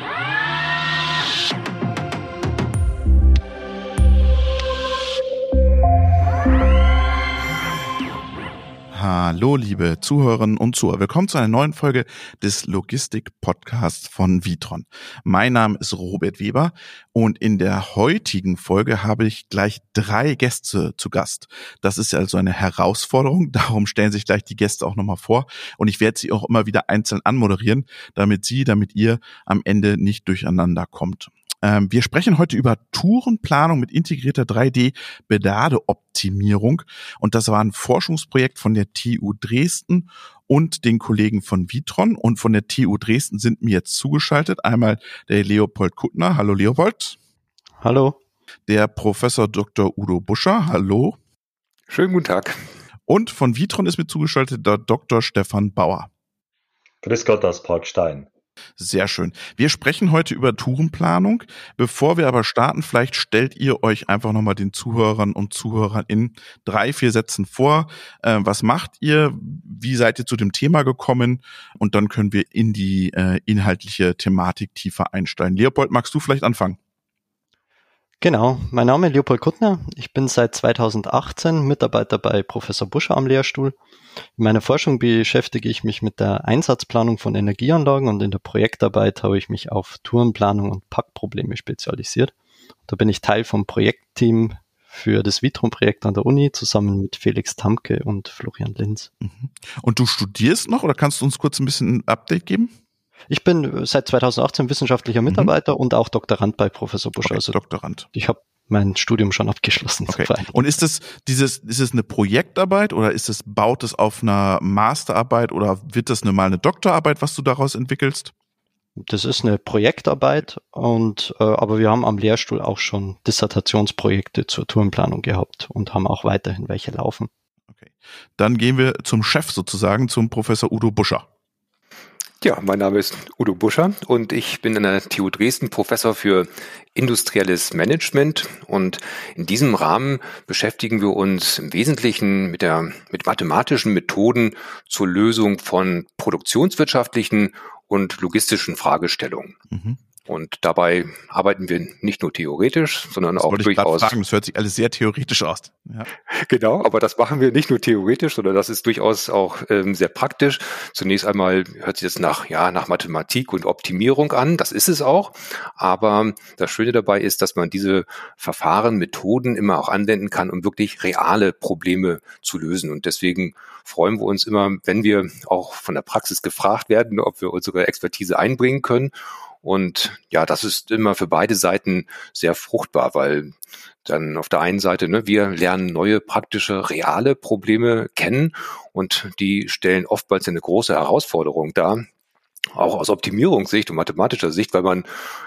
Yeah. Hallo, liebe Zuhörerinnen und Zuhörer. Willkommen zu einer neuen Folge des Logistik-Podcasts von Vitron. Mein Name ist Robert Weber und in der heutigen Folge habe ich gleich drei Gäste zu Gast. Das ist also eine Herausforderung. Darum stellen sich gleich die Gäste auch nochmal vor und ich werde sie auch immer wieder einzeln anmoderieren, damit sie, damit ihr am Ende nicht durcheinander kommt. Ähm, wir sprechen heute über Tourenplanung mit integrierter 3D-Bedadeoptimierung. Und das war ein Forschungsprojekt von der TU Dresden und den Kollegen von Vitron. Und von der TU Dresden sind mir jetzt zugeschaltet einmal der Leopold Kuttner. Hallo Leopold. Hallo. Der Professor Dr. Udo Buscher. Hallo. Schönen guten Tag. Und von Vitron ist mir zugeschaltet der Dr. Stefan Bauer. Grüß Gott aus Parkstein. Sehr schön. Wir sprechen heute über Tourenplanung. Bevor wir aber starten, vielleicht stellt ihr euch einfach nochmal den Zuhörern und Zuhörern in drei, vier Sätzen vor. Äh, was macht ihr? Wie seid ihr zu dem Thema gekommen? Und dann können wir in die äh, inhaltliche Thematik tiefer einsteigen. Leopold, magst du vielleicht anfangen? Genau, mein Name ist Leopold Kuttner. Ich bin seit 2018 Mitarbeiter bei Professor Buscher am Lehrstuhl. In meiner Forschung beschäftige ich mich mit der Einsatzplanung von Energieanlagen und in der Projektarbeit habe ich mich auf Tourenplanung und Packprobleme spezialisiert. Da bin ich Teil vom Projektteam für das Vitron-Projekt an der Uni zusammen mit Felix Tamke und Florian Linz. Mhm. Und du studierst noch oder kannst du uns kurz ein bisschen ein Update geben? Ich bin seit 2018 wissenschaftlicher mhm. Mitarbeiter mhm. und auch Doktorand bei Professor Buscher. Okay, also Doktorand. Ich habe mein Studium schon abgeschlossen. Okay. Und ist es dieses, ist es eine Projektarbeit oder ist es, baut es auf einer Masterarbeit oder wird das mal eine Doktorarbeit, was du daraus entwickelst? Das ist eine Projektarbeit und äh, aber wir haben am Lehrstuhl auch schon Dissertationsprojekte zur Tourenplanung gehabt und haben auch weiterhin welche laufen. Okay. Dann gehen wir zum Chef sozusagen, zum Professor Udo Buscher. Ja, mein Name ist Udo Buscher und ich bin an der TU Dresden Professor für industrielles Management und in diesem Rahmen beschäftigen wir uns im Wesentlichen mit der, mit mathematischen Methoden zur Lösung von produktionswirtschaftlichen und logistischen Fragestellungen. Mhm. Und dabei arbeiten wir nicht nur theoretisch, sondern das auch durchaus. Fragen. Das hört sich alles sehr theoretisch aus. Ja. Genau, aber das machen wir nicht nur theoretisch, sondern das ist durchaus auch ähm, sehr praktisch. Zunächst einmal hört sich das nach, ja, nach Mathematik und Optimierung an. Das ist es auch. Aber das Schöne dabei ist, dass man diese Verfahren, Methoden immer auch anwenden kann, um wirklich reale Probleme zu lösen. Und deswegen freuen wir uns immer, wenn wir auch von der Praxis gefragt werden, ob wir unsere Expertise einbringen können. Und ja, das ist immer für beide Seiten sehr fruchtbar, weil dann auf der einen Seite, ne, wir lernen neue praktische, reale Probleme kennen und die stellen oftmals eine große Herausforderung dar auch aus Optimierungssicht und mathematischer Sicht, weil man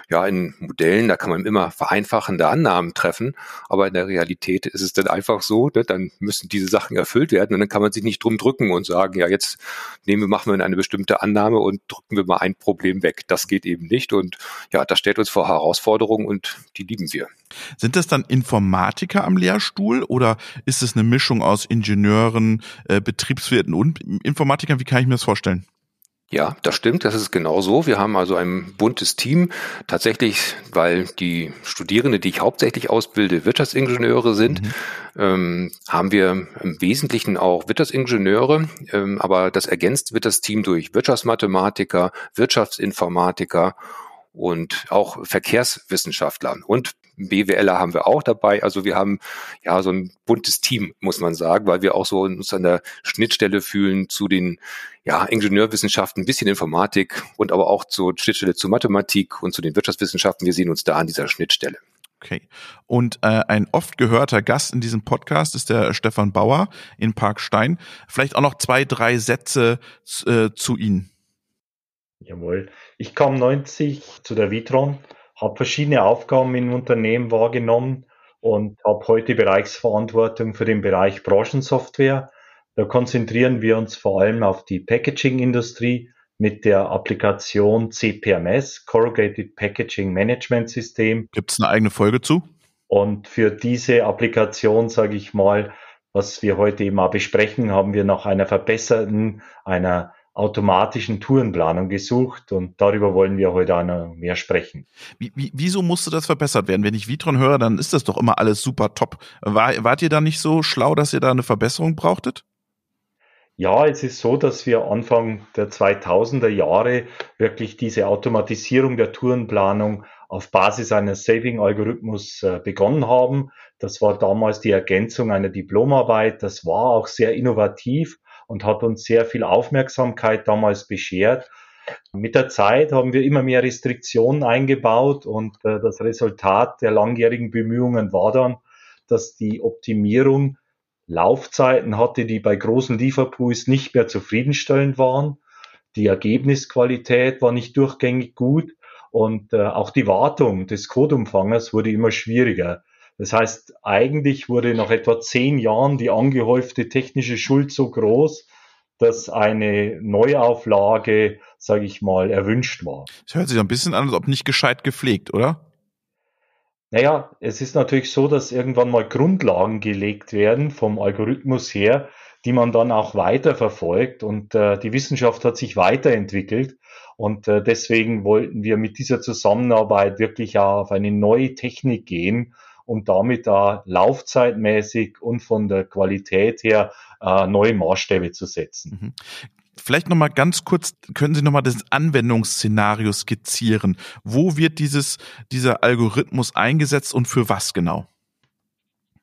ja in Modellen, da kann man immer vereinfachende Annahmen treffen, aber in der Realität ist es dann einfach so, ne, dann müssen diese Sachen erfüllt werden und dann kann man sich nicht drum drücken und sagen, ja, jetzt nehmen wir, machen wir eine bestimmte Annahme und drücken wir mal ein Problem weg. Das geht eben nicht und ja, das stellt uns vor Herausforderungen und die lieben wir. Sind das dann Informatiker am Lehrstuhl oder ist es eine Mischung aus Ingenieuren, äh, Betriebswirten und Informatikern? Wie kann ich mir das vorstellen? Ja, das stimmt, das ist genau so. Wir haben also ein buntes Team. Tatsächlich, weil die Studierende, die ich hauptsächlich ausbilde, Wirtschaftsingenieure sind, mhm. ähm, haben wir im Wesentlichen auch Wirtschaftsingenieure, ähm, aber das ergänzt wird das Team durch Wirtschaftsmathematiker, Wirtschaftsinformatiker und auch Verkehrswissenschaftler. Und BWLer haben wir auch dabei. Also wir haben ja so ein buntes Team, muss man sagen, weil wir auch so uns an der Schnittstelle fühlen zu den ja, Ingenieurwissenschaften, ein bisschen Informatik und aber auch zur Schnittstelle zu Mathematik und zu den Wirtschaftswissenschaften. Wir sehen uns da an dieser Schnittstelle. Okay. Und äh, ein oft gehörter Gast in diesem Podcast ist der Stefan Bauer in Parkstein. Vielleicht auch noch zwei, drei Sätze äh, zu Ihnen. Jawohl. Ich kam 90 zu der Vitron habe verschiedene Aufgaben im Unternehmen wahrgenommen und habe heute Bereichsverantwortung für den Bereich Branchensoftware. Da konzentrieren wir uns vor allem auf die Packaging-Industrie mit der Applikation CPMS, Corrugated Packaging Management System. Gibt es eine eigene Folge zu? Und für diese Applikation, sage ich mal, was wir heute eben auch besprechen, haben wir nach einer verbesserten, einer automatischen Tourenplanung gesucht und darüber wollen wir heute auch noch mehr sprechen. Wie, wie, wieso musste das verbessert werden? Wenn ich Vitron höre, dann ist das doch immer alles super top. War, wart ihr da nicht so schlau, dass ihr da eine Verbesserung brauchtet? Ja, es ist so, dass wir Anfang der 2000er Jahre wirklich diese Automatisierung der Tourenplanung auf Basis eines Saving-Algorithmus äh, begonnen haben. Das war damals die Ergänzung einer Diplomarbeit. Das war auch sehr innovativ und hat uns sehr viel Aufmerksamkeit damals beschert. Mit der Zeit haben wir immer mehr Restriktionen eingebaut und äh, das Resultat der langjährigen Bemühungen war dann, dass die Optimierung Laufzeiten hatte, die bei großen Lieferpools nicht mehr zufriedenstellend waren. Die Ergebnisqualität war nicht durchgängig gut und äh, auch die Wartung des Codeumfangers wurde immer schwieriger. Das heißt, eigentlich wurde nach etwa zehn Jahren die angehäufte technische Schuld so groß, dass eine Neuauflage, sage ich mal, erwünscht war. Das hört sich ein bisschen an, als ob nicht gescheit gepflegt, oder? Naja, es ist natürlich so, dass irgendwann mal Grundlagen gelegt werden vom Algorithmus her, die man dann auch weiter verfolgt und äh, die Wissenschaft hat sich weiterentwickelt und äh, deswegen wollten wir mit dieser Zusammenarbeit wirklich auch auf eine neue Technik gehen, um damit da laufzeitmäßig und von der Qualität her äh, neue Maßstäbe zu setzen. Mhm. Vielleicht nochmal ganz kurz, können Sie nochmal das Anwendungsszenario skizzieren? Wo wird dieses, dieser Algorithmus eingesetzt und für was genau?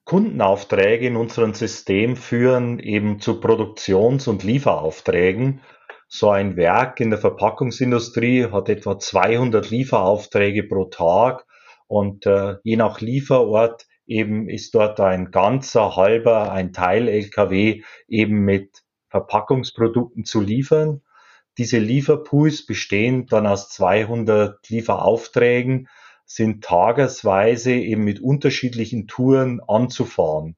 Kundenaufträge in unserem System führen eben zu Produktions- und Lieferaufträgen. So ein Werk in der Verpackungsindustrie hat etwa 200 Lieferaufträge pro Tag und äh, je nach Lieferort eben ist dort ein ganzer, halber, ein Teil LKW eben mit Verpackungsprodukten zu liefern. Diese Lieferpools bestehen dann aus 200 Lieferaufträgen, sind tagesweise eben mit unterschiedlichen Touren anzufahren.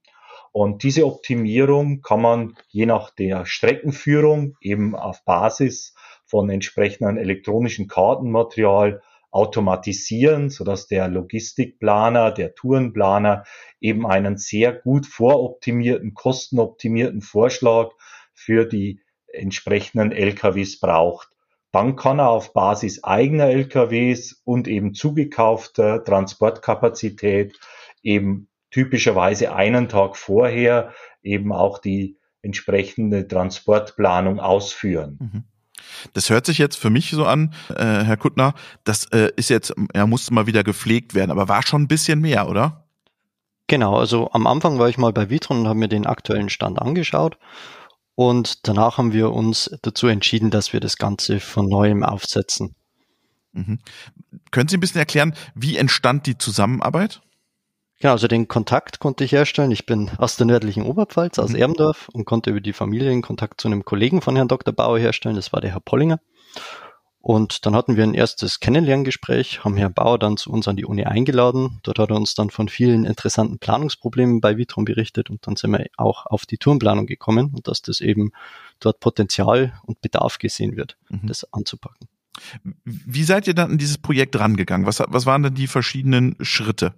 Und diese Optimierung kann man je nach der Streckenführung eben auf Basis von entsprechendem elektronischen Kartenmaterial automatisieren, sodass der Logistikplaner, der Tourenplaner eben einen sehr gut voroptimierten, kostenoptimierten Vorschlag für die entsprechenden LKWs braucht. Dann kann er auf Basis eigener LKWs und eben zugekaufter Transportkapazität eben typischerweise einen Tag vorher eben auch die entsprechende Transportplanung ausführen. Mhm. Das hört sich jetzt für mich so an, äh, Herr Kuttner, das äh, ist jetzt, er musste mal wieder gepflegt werden, aber war schon ein bisschen mehr, oder? Genau, also am Anfang war ich mal bei Vitron und habe mir den aktuellen Stand angeschaut und danach haben wir uns dazu entschieden, dass wir das Ganze von neuem aufsetzen. Mhm. Können Sie ein bisschen erklären, wie entstand die Zusammenarbeit? Genau, also den Kontakt konnte ich herstellen. Ich bin aus der nördlichen Oberpfalz, aus mhm. Ermdorf und konnte über die Familie den Kontakt zu einem Kollegen von Herrn Dr. Bauer herstellen. Das war der Herr Pollinger. Und dann hatten wir ein erstes Kennenlerngespräch, haben Herrn Bauer dann zu uns an die Uni eingeladen. Dort hat er uns dann von vielen interessanten Planungsproblemen bei Vitron berichtet und dann sind wir auch auf die Tourenplanung gekommen und dass das eben dort Potenzial und Bedarf gesehen wird, mhm. das anzupacken. Wie seid ihr dann in dieses Projekt rangegangen? Was, was waren denn die verschiedenen Schritte?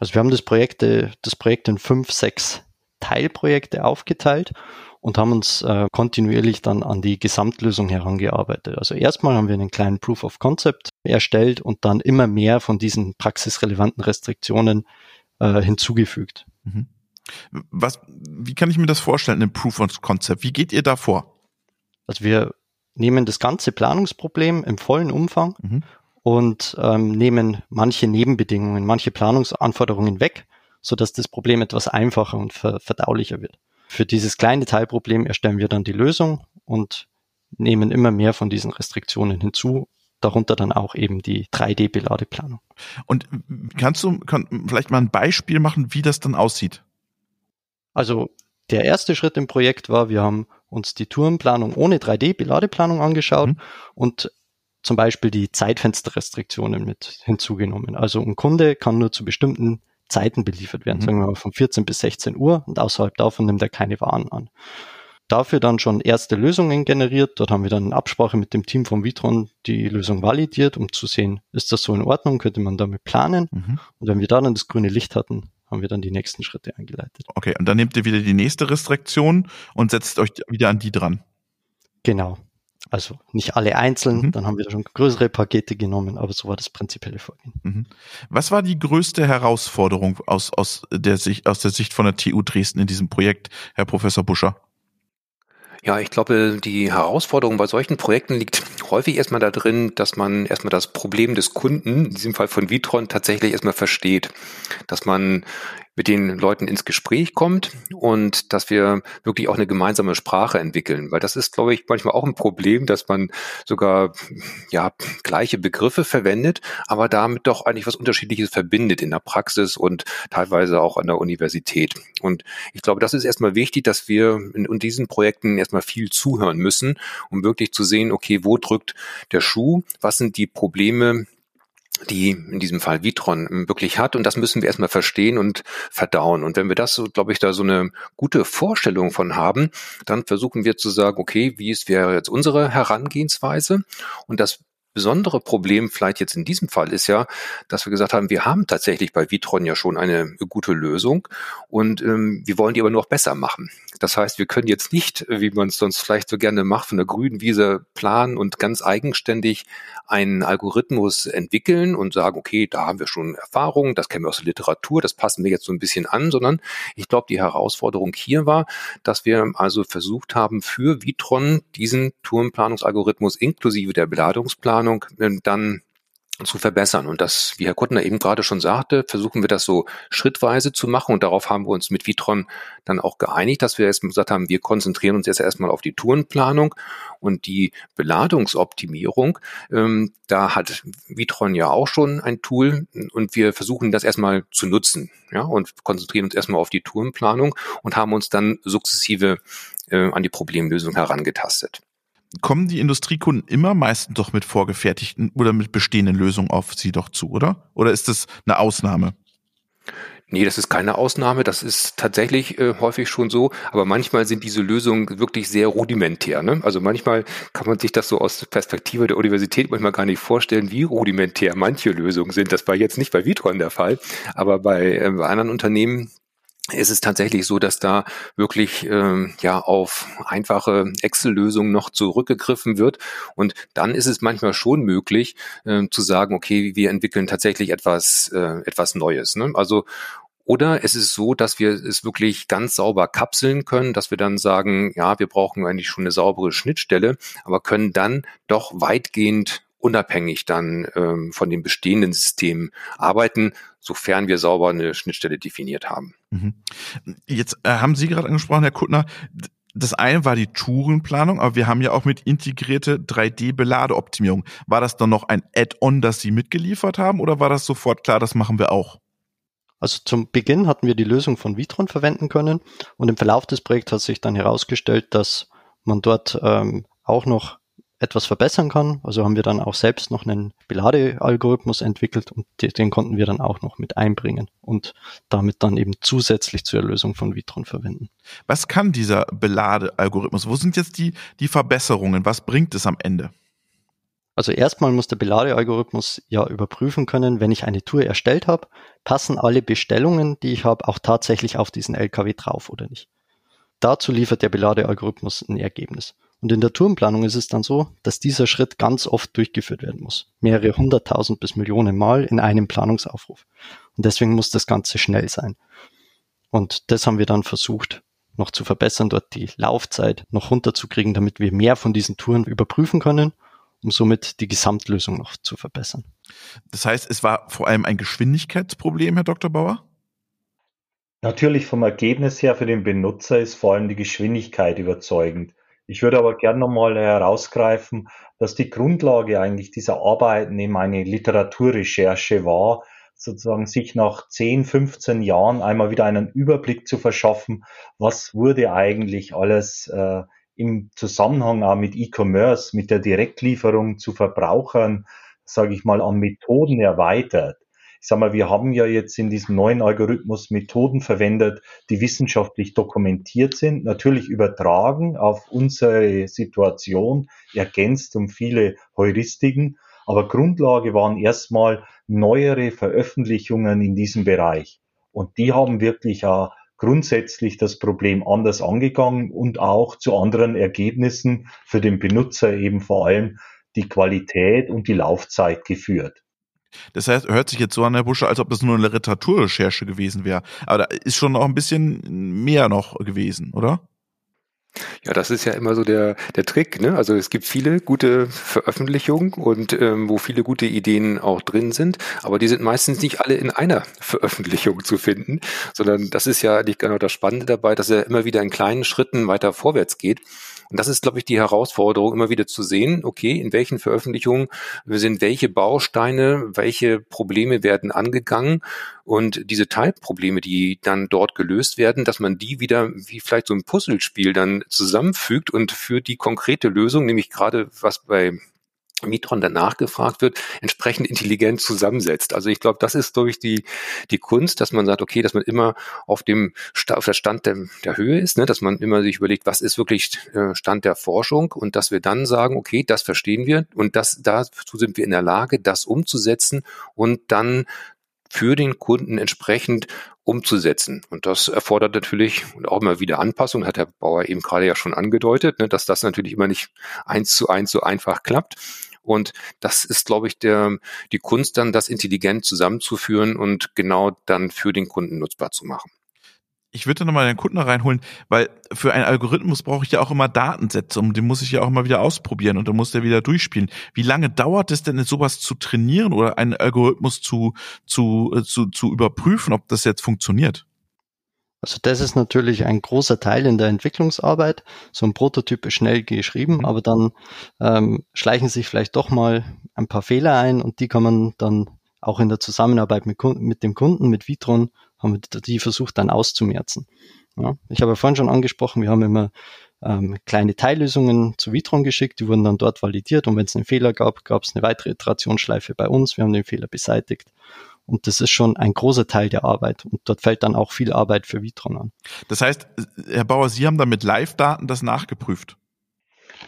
Also wir haben das Projekt, das Projekt in fünf, sechs Teilprojekte aufgeteilt und haben uns äh, kontinuierlich dann an die Gesamtlösung herangearbeitet. Also erstmal haben wir einen kleinen Proof of Concept erstellt und dann immer mehr von diesen praxisrelevanten Restriktionen äh, hinzugefügt. Mhm. Was, wie kann ich mir das vorstellen, ein Proof of Concept? Wie geht ihr da vor? Also wir nehmen das ganze Planungsproblem im vollen Umfang mhm. Und ähm, nehmen manche Nebenbedingungen, manche Planungsanforderungen weg, sodass das Problem etwas einfacher und ver verdaulicher wird. Für dieses kleine Teilproblem erstellen wir dann die Lösung und nehmen immer mehr von diesen Restriktionen hinzu, darunter dann auch eben die 3D-Beladeplanung. Und kannst du kann, vielleicht mal ein Beispiel machen, wie das dann aussieht? Also der erste Schritt im Projekt war, wir haben uns die Tourenplanung ohne 3D-Beladeplanung angeschaut mhm. und zum Beispiel die Zeitfensterrestriktionen mit hinzugenommen. Also ein Kunde kann nur zu bestimmten Zeiten beliefert werden, mhm. sagen wir mal von 14 bis 16 Uhr und außerhalb davon nimmt er keine Waren an. Dafür dann schon erste Lösungen generiert. Dort haben wir dann in Absprache mit dem Team von Vitron die Lösung validiert, um zu sehen, ist das so in Ordnung, könnte man damit planen. Mhm. Und wenn wir da dann das grüne Licht hatten, haben wir dann die nächsten Schritte eingeleitet. Okay, und dann nehmt ihr wieder die nächste Restriktion und setzt euch wieder an die dran. Genau. Also nicht alle einzeln, mhm. dann haben wir schon größere Pakete genommen, aber so war das prinzipielle Vorgehen. Mhm. Was war die größte Herausforderung aus, aus, der Sicht, aus der Sicht von der TU Dresden in diesem Projekt, Herr Professor Buscher? Ja, ich glaube, die Herausforderung bei solchen Projekten liegt häufig erstmal da drin, dass man erstmal das Problem des Kunden, in diesem Fall von Vitron, tatsächlich erstmal versteht. Dass man mit den Leuten ins Gespräch kommt und dass wir wirklich auch eine gemeinsame Sprache entwickeln. Weil das ist, glaube ich, manchmal auch ein Problem, dass man sogar ja gleiche Begriffe verwendet, aber damit doch eigentlich was Unterschiedliches verbindet in der Praxis und teilweise auch an der Universität. Und ich glaube, das ist erstmal wichtig, dass wir in, in diesen Projekten erstmal viel zuhören müssen, um wirklich zu sehen, okay, wo drückt der Schuh? Was sind die Probleme, die in diesem Fall Vitron wirklich hat. Und das müssen wir erstmal verstehen und verdauen. Und wenn wir das so, glaube ich, da so eine gute Vorstellung von haben, dann versuchen wir zu sagen, okay, wie ist wäre jetzt unsere Herangehensweise? Und das besondere Problem vielleicht jetzt in diesem Fall ist ja, dass wir gesagt haben, wir haben tatsächlich bei Vitron ja schon eine gute Lösung und ähm, wir wollen die aber noch besser machen. Das heißt, wir können jetzt nicht, wie man es sonst vielleicht so gerne macht, von der grünen Wiese planen und ganz eigenständig einen Algorithmus entwickeln und sagen, okay, da haben wir schon Erfahrung, das kennen wir aus der Literatur, das passen wir jetzt so ein bisschen an, sondern ich glaube, die Herausforderung hier war, dass wir also versucht haben, für Vitron diesen Turmplanungsalgorithmus inklusive der Beladungsplanung ähm, dann zu verbessern. Und das, wie Herr Kuttner eben gerade schon sagte, versuchen wir das so schrittweise zu machen. Und darauf haben wir uns mit Vitron dann auch geeinigt, dass wir erst gesagt haben, wir konzentrieren uns jetzt erstmal auf die Tourenplanung und die Beladungsoptimierung. Ähm, da hat Vitron ja auch schon ein Tool und wir versuchen das erstmal zu nutzen. Ja, und konzentrieren uns erstmal auf die Tourenplanung und haben uns dann sukzessive äh, an die Problemlösung herangetastet kommen die Industriekunden immer meistens doch mit vorgefertigten oder mit bestehenden Lösungen auf sie doch zu, oder? Oder ist das eine Ausnahme? Nee, das ist keine Ausnahme. Das ist tatsächlich äh, häufig schon so. Aber manchmal sind diese Lösungen wirklich sehr rudimentär. Ne? Also manchmal kann man sich das so aus Perspektive der Universität manchmal gar nicht vorstellen, wie rudimentär manche Lösungen sind. Das war jetzt nicht bei Vitron der Fall. Aber bei, äh, bei anderen Unternehmen ist es tatsächlich so, dass da wirklich ähm, ja auf einfache Excel-Lösungen noch zurückgegriffen wird. Und dann ist es manchmal schon möglich äh, zu sagen, okay, wir entwickeln tatsächlich etwas, äh, etwas Neues. Ne? Also oder es ist so, dass wir es wirklich ganz sauber kapseln können, dass wir dann sagen, ja, wir brauchen eigentlich schon eine saubere Schnittstelle, aber können dann doch weitgehend unabhängig dann ähm, von den bestehenden Systemen arbeiten, sofern wir sauber eine Schnittstelle definiert haben. Mhm. Jetzt äh, haben Sie gerade angesprochen, Herr Kuttner, das eine war die Tourenplanung, aber wir haben ja auch mit integrierte 3D-Beladeoptimierung. War das dann noch ein Add-on, das Sie mitgeliefert haben oder war das sofort klar, das machen wir auch? Also zum Beginn hatten wir die Lösung von Vitron verwenden können und im Verlauf des Projekts hat sich dann herausgestellt, dass man dort ähm, auch noch etwas verbessern kann. Also haben wir dann auch selbst noch einen Beladealgorithmus entwickelt und den konnten wir dann auch noch mit einbringen und damit dann eben zusätzlich zur Erlösung von Vitron verwenden. Was kann dieser Beladealgorithmus? Wo sind jetzt die, die Verbesserungen? Was bringt es am Ende? Also erstmal muss der Beladealgorithmus ja überprüfen können, wenn ich eine Tour erstellt habe, passen alle Bestellungen, die ich habe, auch tatsächlich auf diesen LKW drauf oder nicht. Dazu liefert der Beladealgorithmus ein Ergebnis. Und in der Tourenplanung ist es dann so, dass dieser Schritt ganz oft durchgeführt werden muss. Mehrere hunderttausend bis Millionen Mal in einem Planungsaufruf. Und deswegen muss das Ganze schnell sein. Und das haben wir dann versucht noch zu verbessern, dort die Laufzeit noch runterzukriegen, damit wir mehr von diesen Touren überprüfen können, um somit die Gesamtlösung noch zu verbessern. Das heißt, es war vor allem ein Geschwindigkeitsproblem, Herr Dr. Bauer? Natürlich vom Ergebnis her für den Benutzer ist vor allem die Geschwindigkeit überzeugend. Ich würde aber gerne nochmal herausgreifen, dass die Grundlage eigentlich dieser Arbeiten eben eine Literaturrecherche war, sozusagen sich nach 10, 15 Jahren einmal wieder einen Überblick zu verschaffen, was wurde eigentlich alles äh, im Zusammenhang auch mit E-Commerce, mit der Direktlieferung zu Verbrauchern, sage ich mal, an Methoden erweitert ich sag mal, wir haben ja jetzt in diesem neuen Algorithmus Methoden verwendet, die wissenschaftlich dokumentiert sind, natürlich übertragen auf unsere Situation, ergänzt um viele Heuristiken. Aber Grundlage waren erstmal neuere Veröffentlichungen in diesem Bereich. Und die haben wirklich auch grundsätzlich das Problem anders angegangen und auch zu anderen Ergebnissen für den Benutzer eben vor allem die Qualität und die Laufzeit geführt. Das heißt, hört sich jetzt so an, Herr Busche, als ob das nur eine Literaturrecherche gewesen wäre. Aber da ist schon noch ein bisschen mehr noch gewesen, oder? Ja, das ist ja immer so der, der Trick. Ne? Also es gibt viele gute Veröffentlichungen und ähm, wo viele gute Ideen auch drin sind, aber die sind meistens nicht alle in einer Veröffentlichung zu finden, sondern das ist ja nicht genau das Spannende dabei, dass er immer wieder in kleinen Schritten weiter vorwärts geht. Und das ist, glaube ich, die Herausforderung, immer wieder zu sehen, okay, in welchen Veröffentlichungen sind welche Bausteine, welche Probleme werden angegangen. Und diese Teilprobleme, die dann dort gelöst werden, dass man die wieder wie vielleicht so ein Puzzlespiel dann zusammenfügt und für die konkrete Lösung, nämlich gerade was bei Mitron danach gefragt wird, entsprechend intelligent zusammensetzt. Also ich glaube, das ist durch die, die Kunst, dass man sagt, okay, dass man immer auf dem auf der Stand der, der Höhe ist, ne? dass man immer sich überlegt, was ist wirklich äh, Stand der Forschung und dass wir dann sagen, okay, das verstehen wir und das, dazu sind wir in der Lage, das umzusetzen und dann für den Kunden entsprechend umzusetzen. Und das erfordert natürlich auch immer wieder Anpassung, hat Herr Bauer eben gerade ja schon angedeutet, ne, dass das natürlich immer nicht eins zu eins so einfach klappt. Und das ist, glaube ich, der, die Kunst dann, das intelligent zusammenzuführen und genau dann für den Kunden nutzbar zu machen ich würde nochmal den Kunden reinholen, weil für einen Algorithmus brauche ich ja auch immer Datensätze und den muss ich ja auch immer wieder ausprobieren und dann muss der wieder durchspielen. Wie lange dauert es denn, sowas zu trainieren oder einen Algorithmus zu, zu, äh, zu, zu überprüfen, ob das jetzt funktioniert? Also das ist natürlich ein großer Teil in der Entwicklungsarbeit. So ein Prototyp ist schnell geschrieben, mhm. aber dann ähm, schleichen sich vielleicht doch mal ein paar Fehler ein und die kann man dann auch in der Zusammenarbeit mit, mit dem Kunden, mit Vitron, haben wir die versucht dann auszumerzen. Ja, ich habe ja vorhin schon angesprochen, wir haben immer ähm, kleine Teillösungen zu Vitron geschickt, die wurden dann dort validiert und wenn es einen Fehler gab, gab es eine weitere Iterationsschleife bei uns, wir haben den Fehler beseitigt und das ist schon ein großer Teil der Arbeit. Und dort fällt dann auch viel Arbeit für Vitron an. Das heißt, Herr Bauer, Sie haben da mit Live-Daten das nachgeprüft.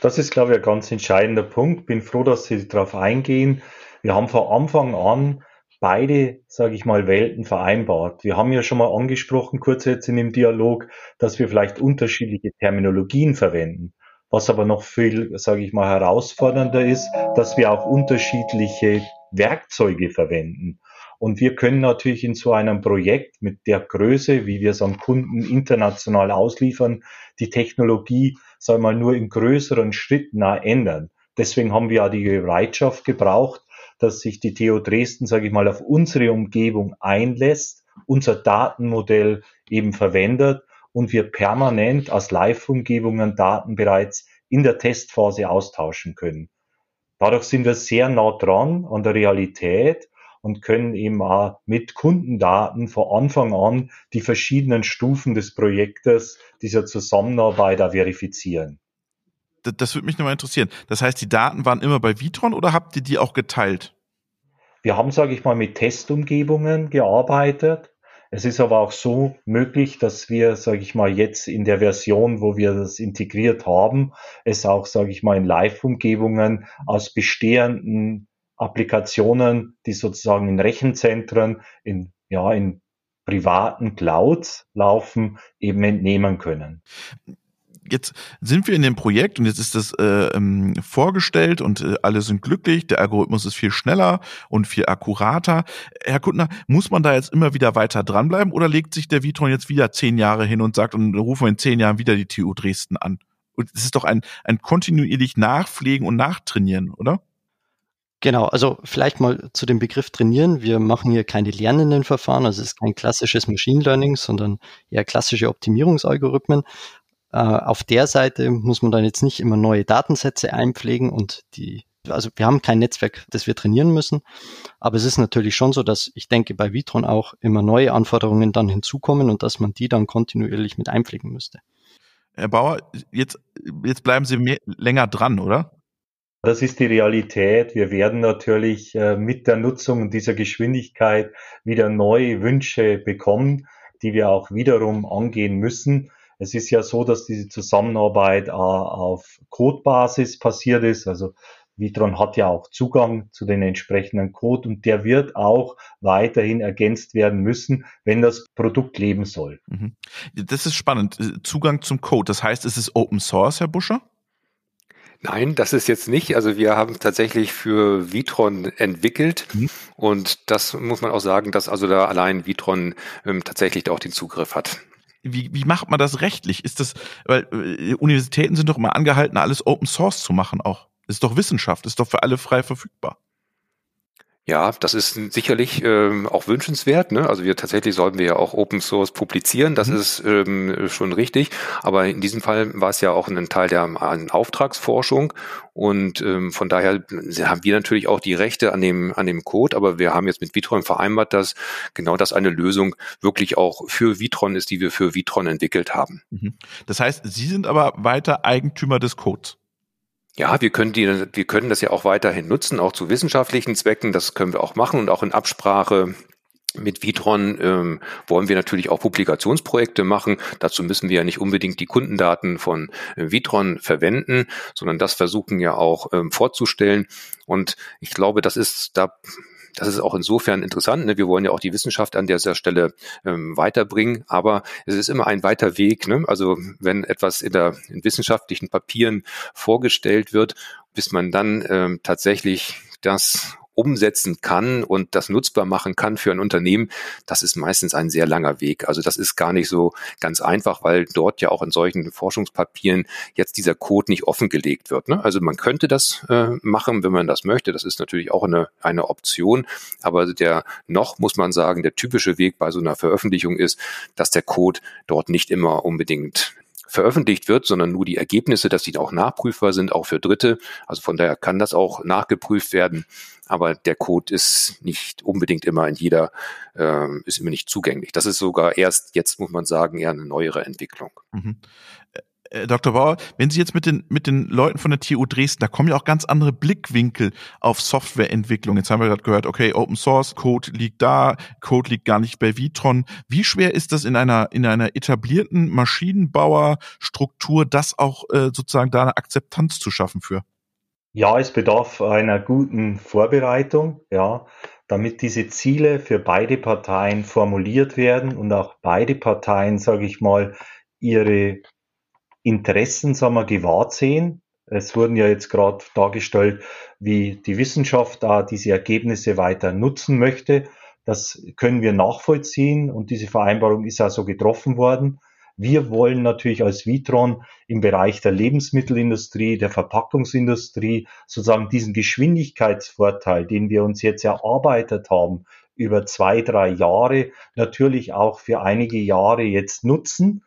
Das ist, glaube ich, ein ganz entscheidender Punkt. Bin froh, dass Sie darauf eingehen. Wir haben von Anfang an beide, sage ich mal, Welten vereinbart. Wir haben ja schon mal angesprochen, kurz jetzt in dem Dialog, dass wir vielleicht unterschiedliche Terminologien verwenden. Was aber noch viel, sage ich mal, herausfordernder ist, dass wir auch unterschiedliche Werkzeuge verwenden. Und wir können natürlich in so einem Projekt mit der Größe, wie wir es am Kunden international ausliefern, die Technologie, sagen wir mal, nur in größeren Schritten ändern. Deswegen haben wir ja die Bereitschaft gebraucht, dass sich die TU Dresden, sage ich mal, auf unsere Umgebung einlässt, unser Datenmodell eben verwendet und wir permanent aus Live-Umgebungen Daten bereits in der Testphase austauschen können. Dadurch sind wir sehr nah dran an der Realität und können eben auch mit Kundendaten von Anfang an die verschiedenen Stufen des Projektes dieser Zusammenarbeit auch verifizieren. Das, das würde mich nochmal interessieren. Das heißt, die Daten waren immer bei Vitron oder habt ihr die auch geteilt? Wir haben, sage ich mal, mit Testumgebungen gearbeitet. Es ist aber auch so möglich, dass wir, sage ich mal, jetzt in der Version, wo wir das integriert haben, es auch, sage ich mal, in Live-Umgebungen aus bestehenden Applikationen, die sozusagen in Rechenzentren, in, ja, in privaten Clouds laufen, eben entnehmen können jetzt sind wir in dem Projekt und jetzt ist das äh, ähm, vorgestellt und äh, alle sind glücklich, der Algorithmus ist viel schneller und viel akkurater. Herr Kuttner, muss man da jetzt immer wieder weiter dranbleiben oder legt sich der Vitron jetzt wieder zehn Jahre hin und sagt, und rufen wir in zehn Jahren wieder die TU Dresden an? Und es ist doch ein, ein kontinuierlich Nachpflegen und Nachtrainieren, oder? Genau, also vielleicht mal zu dem Begriff trainieren. Wir machen hier keine lernenden Verfahren, also es ist kein klassisches Machine Learning, sondern eher klassische Optimierungsalgorithmen. Äh, auf der Seite muss man dann jetzt nicht immer neue Datensätze einpflegen und die, also wir haben kein Netzwerk, das wir trainieren müssen, aber es ist natürlich schon so, dass ich denke bei Vitron auch immer neue Anforderungen dann hinzukommen und dass man die dann kontinuierlich mit einpflegen müsste. Herr Bauer, jetzt, jetzt bleiben Sie mehr, länger dran, oder? Das ist die Realität. Wir werden natürlich äh, mit der Nutzung dieser Geschwindigkeit wieder neue Wünsche bekommen, die wir auch wiederum angehen müssen. Es ist ja so, dass diese Zusammenarbeit äh, auf Codebasis passiert ist. Also Vitron hat ja auch Zugang zu den entsprechenden Code und der wird auch weiterhin ergänzt werden müssen, wenn das Produkt leben soll. Mhm. Das ist spannend. Zugang zum Code. Das heißt, es ist Open Source, Herr Buscher? Nein, das ist jetzt nicht. Also wir haben tatsächlich für Vitron entwickelt mhm. und das muss man auch sagen, dass also da allein Vitron ähm, tatsächlich auch den Zugriff hat. Wie, wie macht man das rechtlich? Ist das, weil äh, Universitäten sind doch immer angehalten, alles Open Source zu machen auch. Ist doch Wissenschaft, ist doch für alle frei verfügbar. Ja, das ist sicherlich ähm, auch wünschenswert. Ne? Also wir tatsächlich sollten wir ja auch Open Source publizieren, das mhm. ist ähm, schon richtig. Aber in diesem Fall war es ja auch ein Teil der Auftragsforschung und ähm, von daher haben wir natürlich auch die Rechte an dem an dem Code. Aber wir haben jetzt mit Vitron vereinbart, dass genau das eine Lösung wirklich auch für Vitron ist, die wir für Vitron entwickelt haben. Mhm. Das heißt, Sie sind aber weiter Eigentümer des Codes. Ja, wir können die, wir können das ja auch weiterhin nutzen, auch zu wissenschaftlichen Zwecken. Das können wir auch machen und auch in Absprache mit Vitron ähm, wollen wir natürlich auch Publikationsprojekte machen. Dazu müssen wir ja nicht unbedingt die Kundendaten von äh, Vitron verwenden, sondern das versuchen ja auch ähm, vorzustellen. Und ich glaube, das ist da das ist auch insofern interessant. Ne? Wir wollen ja auch die Wissenschaft an dieser Stelle ähm, weiterbringen, aber es ist immer ein weiter Weg. Ne? Also wenn etwas in, der, in wissenschaftlichen Papieren vorgestellt wird, bis man dann ähm, tatsächlich das umsetzen kann und das nutzbar machen kann für ein Unternehmen, das ist meistens ein sehr langer Weg. Also das ist gar nicht so ganz einfach, weil dort ja auch in solchen Forschungspapieren jetzt dieser Code nicht offengelegt wird. Ne? Also man könnte das äh, machen, wenn man das möchte. Das ist natürlich auch eine, eine Option. Aber der noch, muss man sagen, der typische Weg bei so einer Veröffentlichung ist, dass der Code dort nicht immer unbedingt veröffentlicht wird, sondern nur die Ergebnisse, dass die auch nachprüfbar sind, auch für Dritte. Also von daher kann das auch nachgeprüft werden. Aber der Code ist nicht unbedingt immer in jeder, äh, ist immer nicht zugänglich. Das ist sogar erst jetzt, muss man sagen, eher eine neuere Entwicklung. Mhm. Äh, Dr. Bauer, wenn Sie jetzt mit den, mit den Leuten von der TU Dresden, da kommen ja auch ganz andere Blickwinkel auf Softwareentwicklung. Jetzt haben wir gerade gehört, okay, Open Source Code liegt da, Code liegt gar nicht bei Vitron. Wie schwer ist das in einer, in einer etablierten Maschinenbauerstruktur, das auch äh, sozusagen da eine Akzeptanz zu schaffen für? Ja, es bedarf einer guten Vorbereitung, ja, damit diese Ziele für beide Parteien formuliert werden und auch beide Parteien, sage ich mal, ihre Interessen sagen wir, gewahrt sehen. Es wurden ja jetzt gerade dargestellt, wie die Wissenschaft da diese Ergebnisse weiter nutzen möchte. Das können wir nachvollziehen und diese Vereinbarung ist also getroffen worden. Wir wollen natürlich als Vitron im Bereich der Lebensmittelindustrie, der Verpackungsindustrie sozusagen diesen Geschwindigkeitsvorteil, den wir uns jetzt erarbeitet haben, über zwei, drei Jahre natürlich auch für einige Jahre jetzt nutzen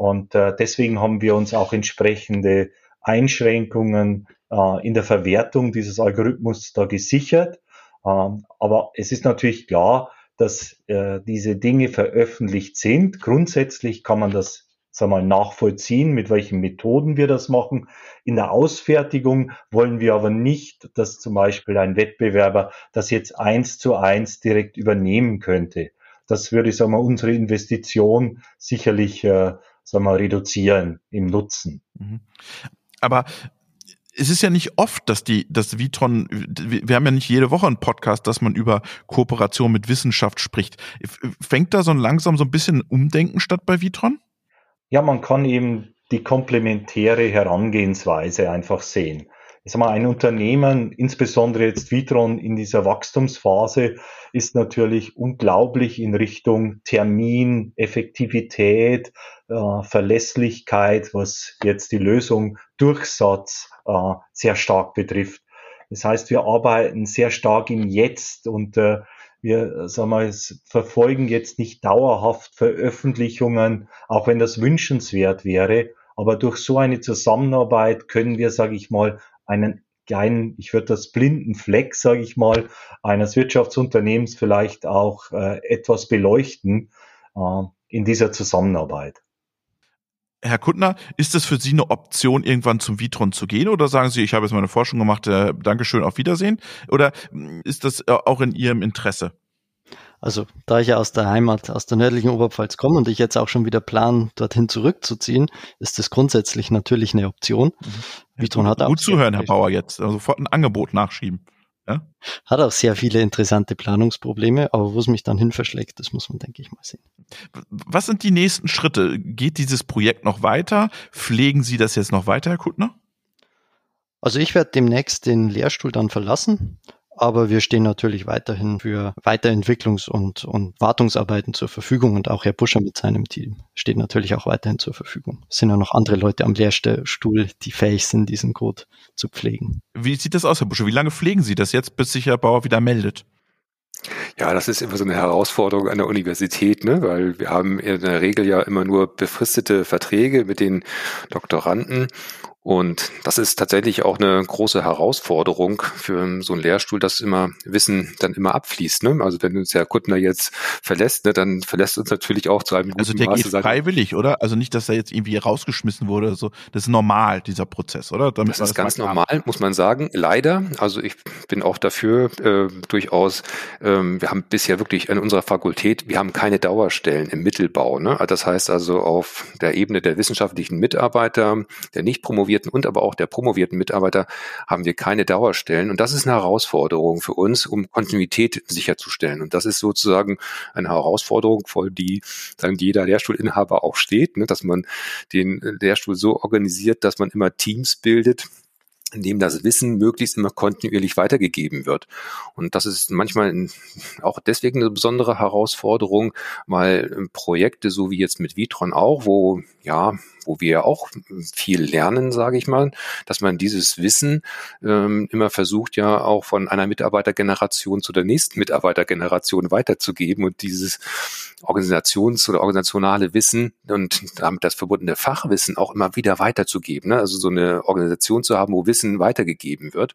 und äh, deswegen haben wir uns auch entsprechende Einschränkungen äh, in der Verwertung dieses Algorithmus da gesichert. Ähm, aber es ist natürlich klar, dass äh, diese Dinge veröffentlicht sind. Grundsätzlich kann man das sagen wir nachvollziehen, mit welchen Methoden wir das machen. In der Ausfertigung wollen wir aber nicht, dass zum Beispiel ein Wettbewerber das jetzt eins zu eins direkt übernehmen könnte. Das würde, sagen wir, unsere Investition sicherlich äh, sagen wir, reduzieren im Nutzen. Mhm. Aber es ist ja nicht oft, dass die, dass Vitron, wir haben ja nicht jede Woche einen Podcast, dass man über Kooperation mit Wissenschaft spricht. Fängt da so langsam so ein bisschen Umdenken statt bei Vitron? Ja, man kann eben die komplementäre Herangehensweise einfach sehen ich sag mal, ein Unternehmen, insbesondere jetzt Vitron in dieser Wachstumsphase, ist natürlich unglaublich in Richtung Termin, Effektivität, äh, Verlässlichkeit, was jetzt die Lösung Durchsatz äh, sehr stark betrifft. Das heißt, wir arbeiten sehr stark im Jetzt und äh, wir sagen wir, verfolgen jetzt nicht dauerhaft Veröffentlichungen, auch wenn das wünschenswert wäre. Aber durch so eine Zusammenarbeit können wir, sage ich mal, einen kleinen, ich würde das blinden Fleck, sage ich mal, eines Wirtschaftsunternehmens vielleicht auch äh, etwas beleuchten äh, in dieser Zusammenarbeit. Herr Kuttner, ist es für Sie eine Option, irgendwann zum Vitron zu gehen? Oder sagen Sie, ich habe jetzt meine Forschung gemacht, äh, Dankeschön, auf Wiedersehen? Oder hm, ist das äh, auch in Ihrem Interesse? Also da ich ja aus der Heimat, aus der nördlichen Oberpfalz komme und ich jetzt auch schon wieder plan, dorthin zurückzuziehen, ist das grundsätzlich natürlich eine Option. Mhm. Vitron hat auch gut zuhören, Herr Bauer, jetzt also sofort ein Angebot nachschieben. Ja? Hat auch sehr viele interessante Planungsprobleme, aber wo es mich dann hin verschlägt, das muss man, denke ich, mal sehen. Was sind die nächsten Schritte? Geht dieses Projekt noch weiter? Pflegen Sie das jetzt noch weiter, Herr Kuttner? Also ich werde demnächst den Lehrstuhl dann verlassen aber wir stehen natürlich weiterhin für Weiterentwicklungs- und, und Wartungsarbeiten zur Verfügung und auch Herr Buscher mit seinem Team steht natürlich auch weiterhin zur Verfügung. Es sind ja noch andere Leute am Lehrstuhl, die fähig sind, diesen Code zu pflegen. Wie sieht das aus, Herr Buscher? Wie lange pflegen Sie das jetzt, bis sich Herr Bauer wieder meldet? Ja, das ist immer so eine Herausforderung an der Universität, ne? weil wir haben in der Regel ja immer nur befristete Verträge mit den Doktoranden und das ist tatsächlich auch eine große Herausforderung für so einen Lehrstuhl, dass immer Wissen dann immer abfließt. Ne? Also wenn uns Herr Kuttner jetzt verlässt, ne, dann verlässt uns natürlich auch zu einem also guten Also der Maße geht freiwillig, oder? Also nicht, dass er jetzt irgendwie rausgeschmissen wurde. oder So. Das ist normal, dieser Prozess, oder? Damit das ist ganz normal, haben. muss man sagen. Leider, also ich bin auch dafür äh, durchaus, ähm, wir haben bisher wirklich in unserer Fakultät, wir haben keine Dauerstellen im Mittelbau. Ne? Das heißt also auf der Ebene der wissenschaftlichen Mitarbeiter, der nicht promoviert promovierten und aber auch der promovierten Mitarbeiter haben wir keine Dauerstellen. Und das ist eine Herausforderung für uns, um Kontinuität sicherzustellen. Und das ist sozusagen eine Herausforderung, vor die dann jeder Lehrstuhlinhaber auch steht, ne, dass man den Lehrstuhl so organisiert, dass man immer Teams bildet, in dem das Wissen möglichst immer kontinuierlich weitergegeben wird. Und das ist manchmal auch deswegen eine besondere Herausforderung, weil Projekte, so wie jetzt mit Vitron auch, wo ja wo wir auch viel lernen, sage ich mal, dass man dieses Wissen ähm, immer versucht, ja auch von einer Mitarbeitergeneration zu der nächsten Mitarbeitergeneration weiterzugeben und dieses Organisations- oder organisationale Wissen und damit das verbundene Fachwissen auch immer wieder weiterzugeben. Ne? Also so eine Organisation zu haben, wo Wissen weitergegeben wird.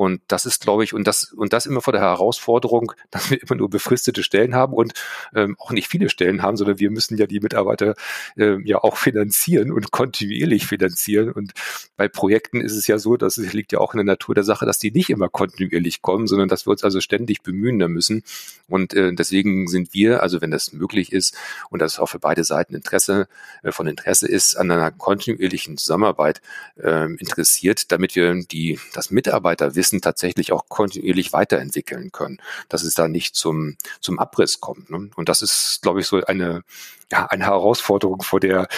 Und das ist, glaube ich, und das, und das immer vor der Herausforderung, dass wir immer nur befristete Stellen haben und ähm, auch nicht viele Stellen haben, sondern wir müssen ja die Mitarbeiter ähm, ja auch finanzieren und kontinuierlich finanzieren. Und bei Projekten ist es ja so, dass es liegt ja auch in der Natur der Sache, dass die nicht immer kontinuierlich kommen, sondern dass wir uns also ständig bemühen da müssen. Und äh, deswegen sind wir, also wenn das möglich ist und das auch für beide Seiten Interesse äh, von Interesse ist, an einer kontinuierlichen Zusammenarbeit äh, interessiert, damit wir die das Mitarbeiterwissen Wissen tatsächlich auch kontinuierlich weiterentwickeln können, dass es da nicht zum, zum Abriss kommt. Ne? Und das ist, glaube ich, so eine, ja, eine Herausforderung, vor der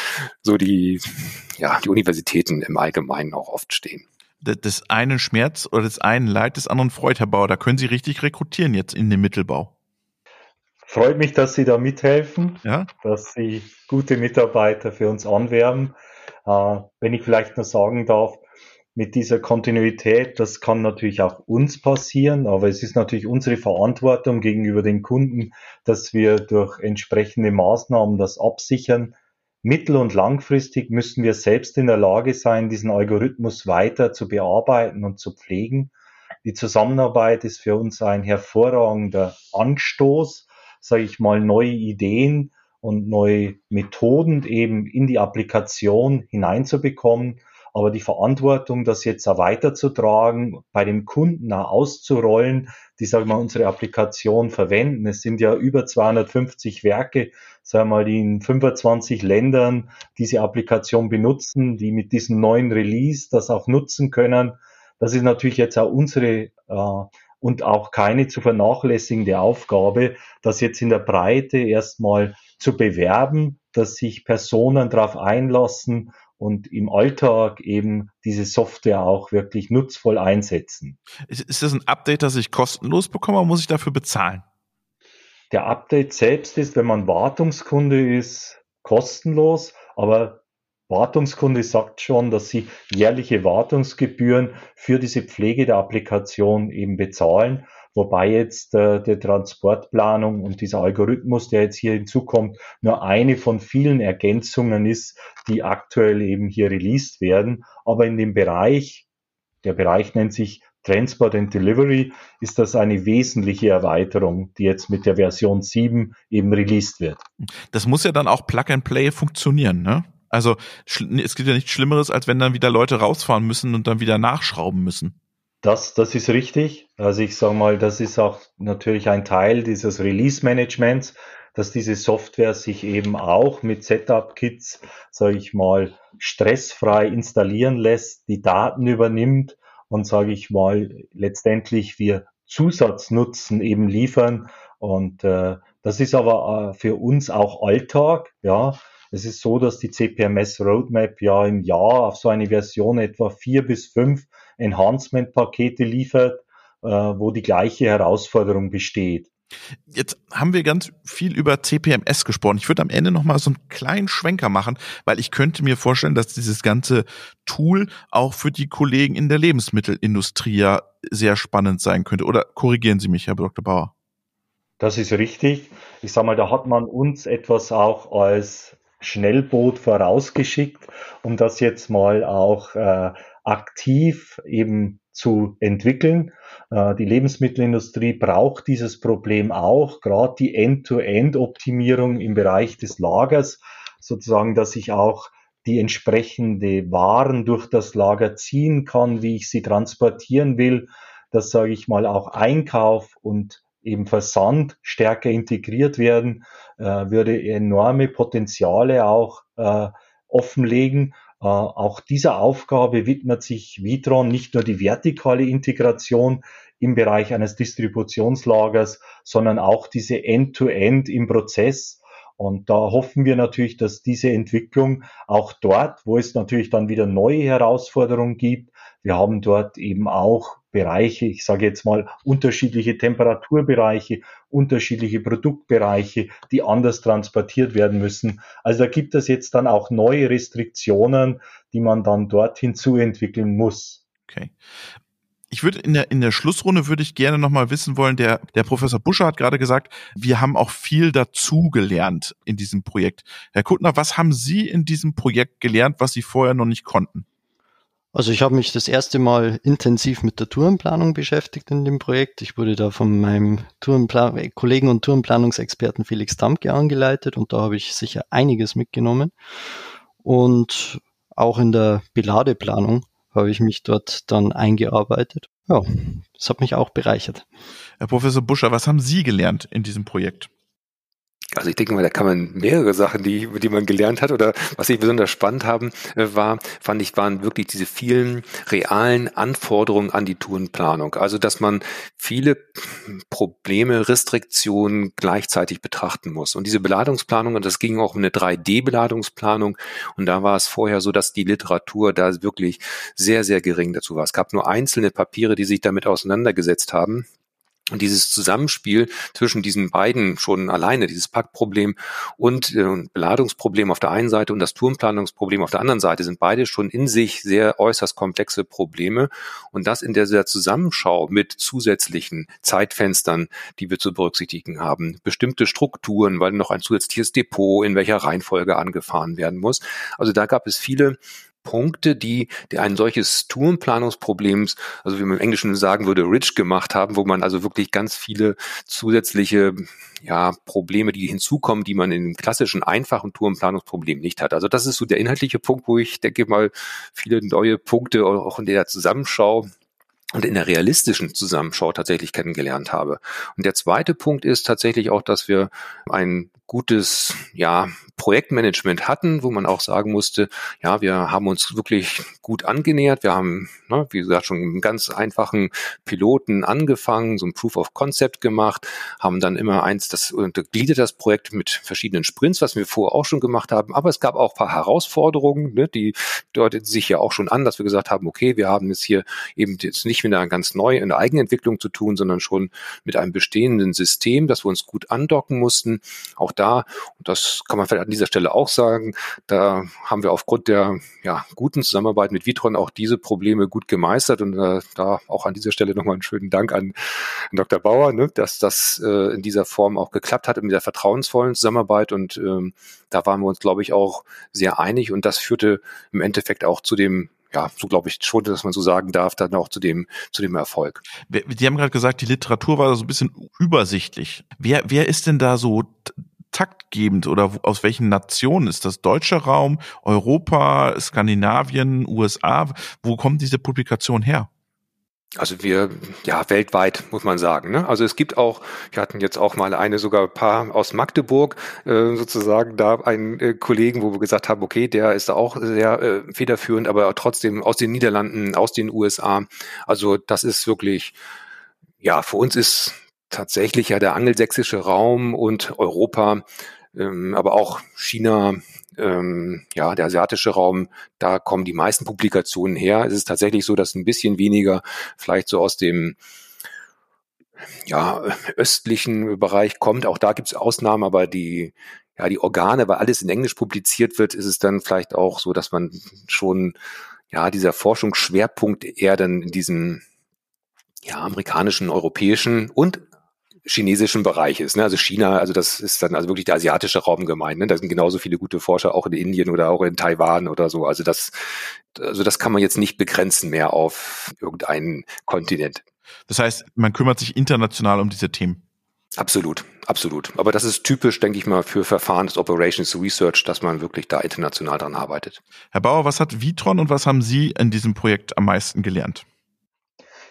so die, ja, die Universitäten im Allgemeinen auch oft stehen des einen Schmerz oder des einen Leid des anderen Freud, Herr Bauer. Da können Sie richtig rekrutieren jetzt in den Mittelbau. Freut mich, dass Sie da mithelfen, ja? dass Sie gute Mitarbeiter für uns anwerben. Äh, wenn ich vielleicht nur sagen darf, mit dieser Kontinuität, das kann natürlich auch uns passieren, aber es ist natürlich unsere Verantwortung gegenüber den Kunden, dass wir durch entsprechende Maßnahmen das absichern. Mittel- und langfristig müssen wir selbst in der Lage sein, diesen Algorithmus weiter zu bearbeiten und zu pflegen. Die Zusammenarbeit ist für uns ein hervorragender Anstoß, sage ich mal, neue Ideen und neue Methoden eben in die Applikation hineinzubekommen aber die Verantwortung, das jetzt auch weiterzutragen, bei den Kunden auch auszurollen, die, sagen wir mal, unsere Applikation verwenden. Es sind ja über 250 Werke, sagen wir mal, die in 25 Ländern diese Applikation benutzen, die mit diesem neuen Release das auch nutzen können. Das ist natürlich jetzt auch unsere äh, und auch keine zu vernachlässigende Aufgabe, das jetzt in der Breite erstmal zu bewerben, dass sich Personen darauf einlassen und im Alltag eben diese Software auch wirklich nutzvoll einsetzen. Ist, ist das ein Update, das ich kostenlos bekomme oder muss ich dafür bezahlen? Der Update selbst ist, wenn man Wartungskunde ist, kostenlos, aber Wartungskunde sagt schon, dass sie jährliche Wartungsgebühren für diese Pflege der Applikation eben bezahlen wobei jetzt äh, die Transportplanung und dieser Algorithmus, der jetzt hier hinzukommt, nur eine von vielen Ergänzungen ist, die aktuell eben hier released werden. Aber in dem Bereich, der Bereich nennt sich Transport and Delivery, ist das eine wesentliche Erweiterung, die jetzt mit der Version 7 eben released wird. Das muss ja dann auch Plug and Play funktionieren, ne? Also es gibt ja nichts Schlimmeres, als wenn dann wieder Leute rausfahren müssen und dann wieder nachschrauben müssen. Das, das ist richtig. Also ich sage mal, das ist auch natürlich ein Teil dieses Release-Managements, dass diese Software sich eben auch mit Setup-Kits, sage ich mal, stressfrei installieren lässt, die Daten übernimmt und sage ich mal, letztendlich wir Zusatznutzen eben liefern. Und äh, das ist aber äh, für uns auch Alltag. Ja, es ist so, dass die CPMS Roadmap ja im Jahr auf so eine Version etwa vier bis fünf Enhancement-Pakete liefert, äh, wo die gleiche Herausforderung besteht. Jetzt haben wir ganz viel über CPMS gesprochen. Ich würde am Ende noch mal so einen kleinen Schwenker machen, weil ich könnte mir vorstellen, dass dieses ganze Tool auch für die Kollegen in der Lebensmittelindustrie ja sehr spannend sein könnte. Oder korrigieren Sie mich, Herr Dr. Bauer? Das ist richtig. Ich sage mal, da hat man uns etwas auch als Schnellboot vorausgeschickt, um das jetzt mal auch äh, aktiv eben zu entwickeln. Äh, die Lebensmittelindustrie braucht dieses Problem auch, gerade die End-to-End-Optimierung im Bereich des Lagers, sozusagen, dass ich auch die entsprechende Waren durch das Lager ziehen kann, wie ich sie transportieren will, dass, sage ich mal, auch Einkauf und eben Versand stärker integriert werden, äh, würde enorme Potenziale auch äh, offenlegen. Äh, auch dieser Aufgabe widmet sich Vitron nicht nur die vertikale Integration im Bereich eines Distributionslagers, sondern auch diese End-to-End -End im Prozess. Und da hoffen wir natürlich, dass diese Entwicklung auch dort, wo es natürlich dann wieder neue Herausforderungen gibt, wir haben dort eben auch Bereiche, ich sage jetzt mal unterschiedliche Temperaturbereiche, unterschiedliche Produktbereiche, die anders transportiert werden müssen. Also da gibt es jetzt dann auch neue Restriktionen, die man dann dorthin zuentwickeln muss. Okay. Ich würde in der, in der Schlussrunde würde ich gerne nochmal wissen wollen, der, der Professor Buscher hat gerade gesagt, wir haben auch viel dazugelernt in diesem Projekt. Herr Kuttner, was haben Sie in diesem Projekt gelernt, was Sie vorher noch nicht konnten? Also ich habe mich das erste Mal intensiv mit der Tourenplanung beschäftigt in dem Projekt. Ich wurde da von meinem Tourenplan Kollegen und Tourenplanungsexperten Felix Dampke angeleitet und da habe ich sicher einiges mitgenommen. Und auch in der Beladeplanung habe ich mich dort dann eingearbeitet. Ja, das hat mich auch bereichert. Herr Professor Buscher, was haben Sie gelernt in diesem Projekt? Also ich denke mal, da kann man mehrere Sachen, die, die man gelernt hat oder was ich besonders spannend haben äh, war, fand ich, waren wirklich diese vielen realen Anforderungen an die Tourenplanung. Also dass man viele Probleme, Restriktionen gleichzeitig betrachten muss. Und diese Beladungsplanung, und das ging auch um eine 3D-Beladungsplanung, und da war es vorher so, dass die Literatur da wirklich sehr, sehr gering dazu war. Es gab nur einzelne Papiere, die sich damit auseinandergesetzt haben. Und dieses Zusammenspiel zwischen diesen beiden schon alleine, dieses Packproblem und äh, Beladungsproblem auf der einen Seite und das Turmplanungsproblem auf der anderen Seite, sind beide schon in sich sehr äußerst komplexe Probleme. Und das in der Zusammenschau mit zusätzlichen Zeitfenstern, die wir zu berücksichtigen haben, bestimmte Strukturen, weil noch ein zusätzliches Depot in welcher Reihenfolge angefahren werden muss. Also da gab es viele Punkte, die, die ein solches Tourenplanungsproblems, also wie man im Englischen sagen würde, rich gemacht haben, wo man also wirklich ganz viele zusätzliche ja, Probleme, die hinzukommen, die man in dem klassischen einfachen Tourenplanungsproblem nicht hat. Also das ist so der inhaltliche Punkt, wo ich denke mal viele neue Punkte auch in der Zusammenschau und in der realistischen Zusammenschau tatsächlich kennengelernt habe. Und der zweite Punkt ist tatsächlich auch, dass wir ein gutes ja, Projektmanagement hatten, wo man auch sagen musste, ja, wir haben uns wirklich gut angenähert. Wir haben, ne, wie gesagt, schon einen ganz einfachen Piloten angefangen, so ein Proof of Concept gemacht, haben dann immer eins, das untergliedert das Projekt mit verschiedenen Sprints, was wir vorher auch schon gemacht haben. Aber es gab auch paar Herausforderungen, ne, die deuteten sich ja auch schon an, dass wir gesagt haben, okay, wir haben jetzt hier eben jetzt nicht mit einer ganz neu in der Eigenentwicklung zu tun, sondern schon mit einem bestehenden System, das wir uns gut andocken mussten. Auch da, und das kann man vielleicht an dieser Stelle auch sagen, da haben wir aufgrund der ja, guten Zusammenarbeit mit Vitron auch diese Probleme gut gemeistert und äh, da auch an dieser Stelle nochmal einen schönen Dank an Dr. Bauer, ne, dass das äh, in dieser Form auch geklappt hat, in dieser vertrauensvollen Zusammenarbeit und ähm, da waren wir uns, glaube ich, auch sehr einig und das führte im Endeffekt auch zu dem ja, so glaube ich schon, dass man so sagen darf, dann auch zu dem, zu dem Erfolg. Die haben gerade gesagt, die Literatur war so ein bisschen übersichtlich. Wer, wer ist denn da so taktgebend oder aus welchen Nationen ist das? Deutscher Raum, Europa, Skandinavien, USA? Wo kommt diese Publikation her? Also wir, ja, weltweit muss man sagen. Ne? Also es gibt auch, wir hatten jetzt auch mal eine sogar ein paar aus Magdeburg, äh, sozusagen da einen äh, Kollegen, wo wir gesagt haben, okay, der ist da auch sehr äh, federführend, aber trotzdem aus den Niederlanden, aus den USA. Also das ist wirklich, ja, für uns ist tatsächlich ja der angelsächsische Raum und Europa, ähm, aber auch China, ähm, ja, der asiatische Raum, da kommen die meisten Publikationen her. Es ist tatsächlich so, dass ein bisschen weniger vielleicht so aus dem ja, östlichen Bereich kommt. Auch da gibt es Ausnahmen, aber die, ja, die Organe, weil alles in Englisch publiziert wird, ist es dann vielleicht auch so, dass man schon, ja, dieser Forschungsschwerpunkt eher dann in diesem, ja, amerikanischen, europäischen und chinesischen Bereich ist. Ne? Also China, also das ist dann also wirklich der asiatische Raum gemeint. Ne? Da sind genauso viele gute Forscher auch in Indien oder auch in Taiwan oder so. Also das, also das kann man jetzt nicht begrenzen mehr auf irgendeinen Kontinent. Das heißt, man kümmert sich international um diese Themen. Absolut, absolut. Aber das ist typisch, denke ich mal, für Verfahren des Operations Research, dass man wirklich da international dran arbeitet. Herr Bauer, was hat Vitron und was haben Sie in diesem Projekt am meisten gelernt?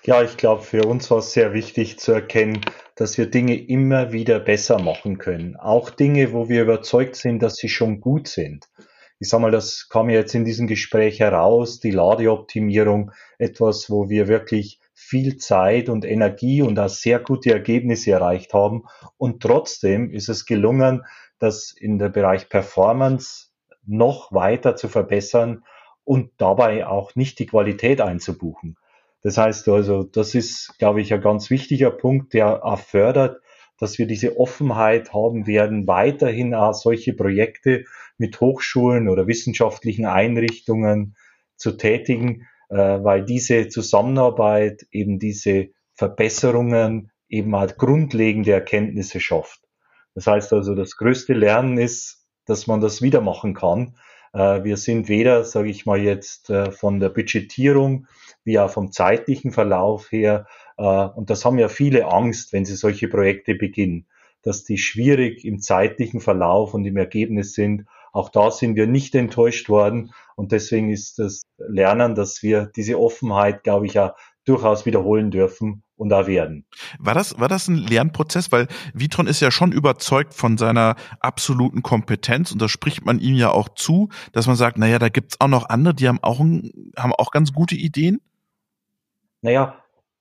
Ja, ich glaube, für uns war es sehr wichtig zu erkennen, dass wir Dinge immer wieder besser machen können. Auch Dinge, wo wir überzeugt sind, dass sie schon gut sind. Ich sag mal, das kam jetzt in diesem Gespräch heraus, die Ladeoptimierung, etwas, wo wir wirklich viel Zeit und Energie und auch sehr gute Ergebnisse erreicht haben. Und trotzdem ist es gelungen, das in der Bereich Performance noch weiter zu verbessern und dabei auch nicht die Qualität einzubuchen. Das heißt also, das ist, glaube ich, ein ganz wichtiger Punkt, der auch fördert, dass wir diese Offenheit haben werden, weiterhin auch solche Projekte mit Hochschulen oder wissenschaftlichen Einrichtungen zu tätigen, äh, weil diese Zusammenarbeit eben diese Verbesserungen eben halt grundlegende Erkenntnisse schafft. Das heißt also, das größte Lernen ist, dass man das wieder machen kann. Äh, wir sind weder, sage ich mal jetzt, äh, von der Budgetierung wie auch vom zeitlichen Verlauf her. Äh, und das haben ja viele Angst, wenn sie solche Projekte beginnen, dass die schwierig im zeitlichen Verlauf und im Ergebnis sind. Auch da sind wir nicht enttäuscht worden. Und deswegen ist das Lernen, dass wir diese Offenheit, glaube ich, ja durchaus wiederholen dürfen und da werden. War das, war das ein Lernprozess? Weil Vitron ist ja schon überzeugt von seiner absoluten Kompetenz und da spricht man ihm ja auch zu, dass man sagt, naja, da gibt's auch noch andere, die haben auch, haben auch ganz gute Ideen. Naja,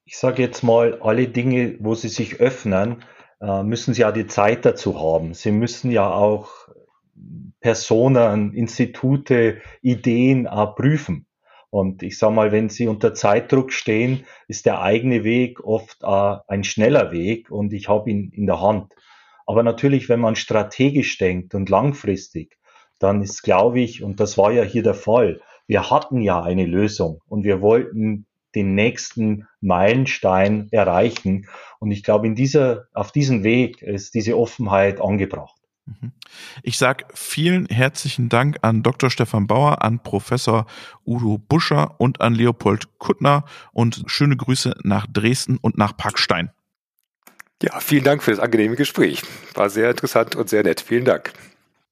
ich sage jetzt mal, alle Dinge, wo sie sich öffnen, äh, müssen sie ja die Zeit dazu haben. Sie müssen ja auch Personen, Institute, Ideen auch prüfen. Und ich sage mal, wenn Sie unter Zeitdruck stehen, ist der eigene Weg oft äh, ein schneller Weg und ich habe ihn in der Hand. Aber natürlich, wenn man strategisch denkt und langfristig, dann ist, glaube ich, und das war ja hier der Fall, wir hatten ja eine Lösung und wir wollten den nächsten Meilenstein erreichen. Und ich glaube, in dieser, auf diesem Weg ist diese Offenheit angebracht. Mhm. Ich sage vielen herzlichen Dank an Dr. Stefan Bauer, an Professor Udo Buscher und an Leopold Kuttner und schöne Grüße nach Dresden und nach Parkstein. Ja, vielen Dank für das angenehme Gespräch. War sehr interessant und sehr nett. Vielen Dank.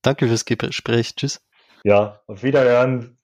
Danke fürs Gespräch. Tschüss. Ja, auf Wiederhören.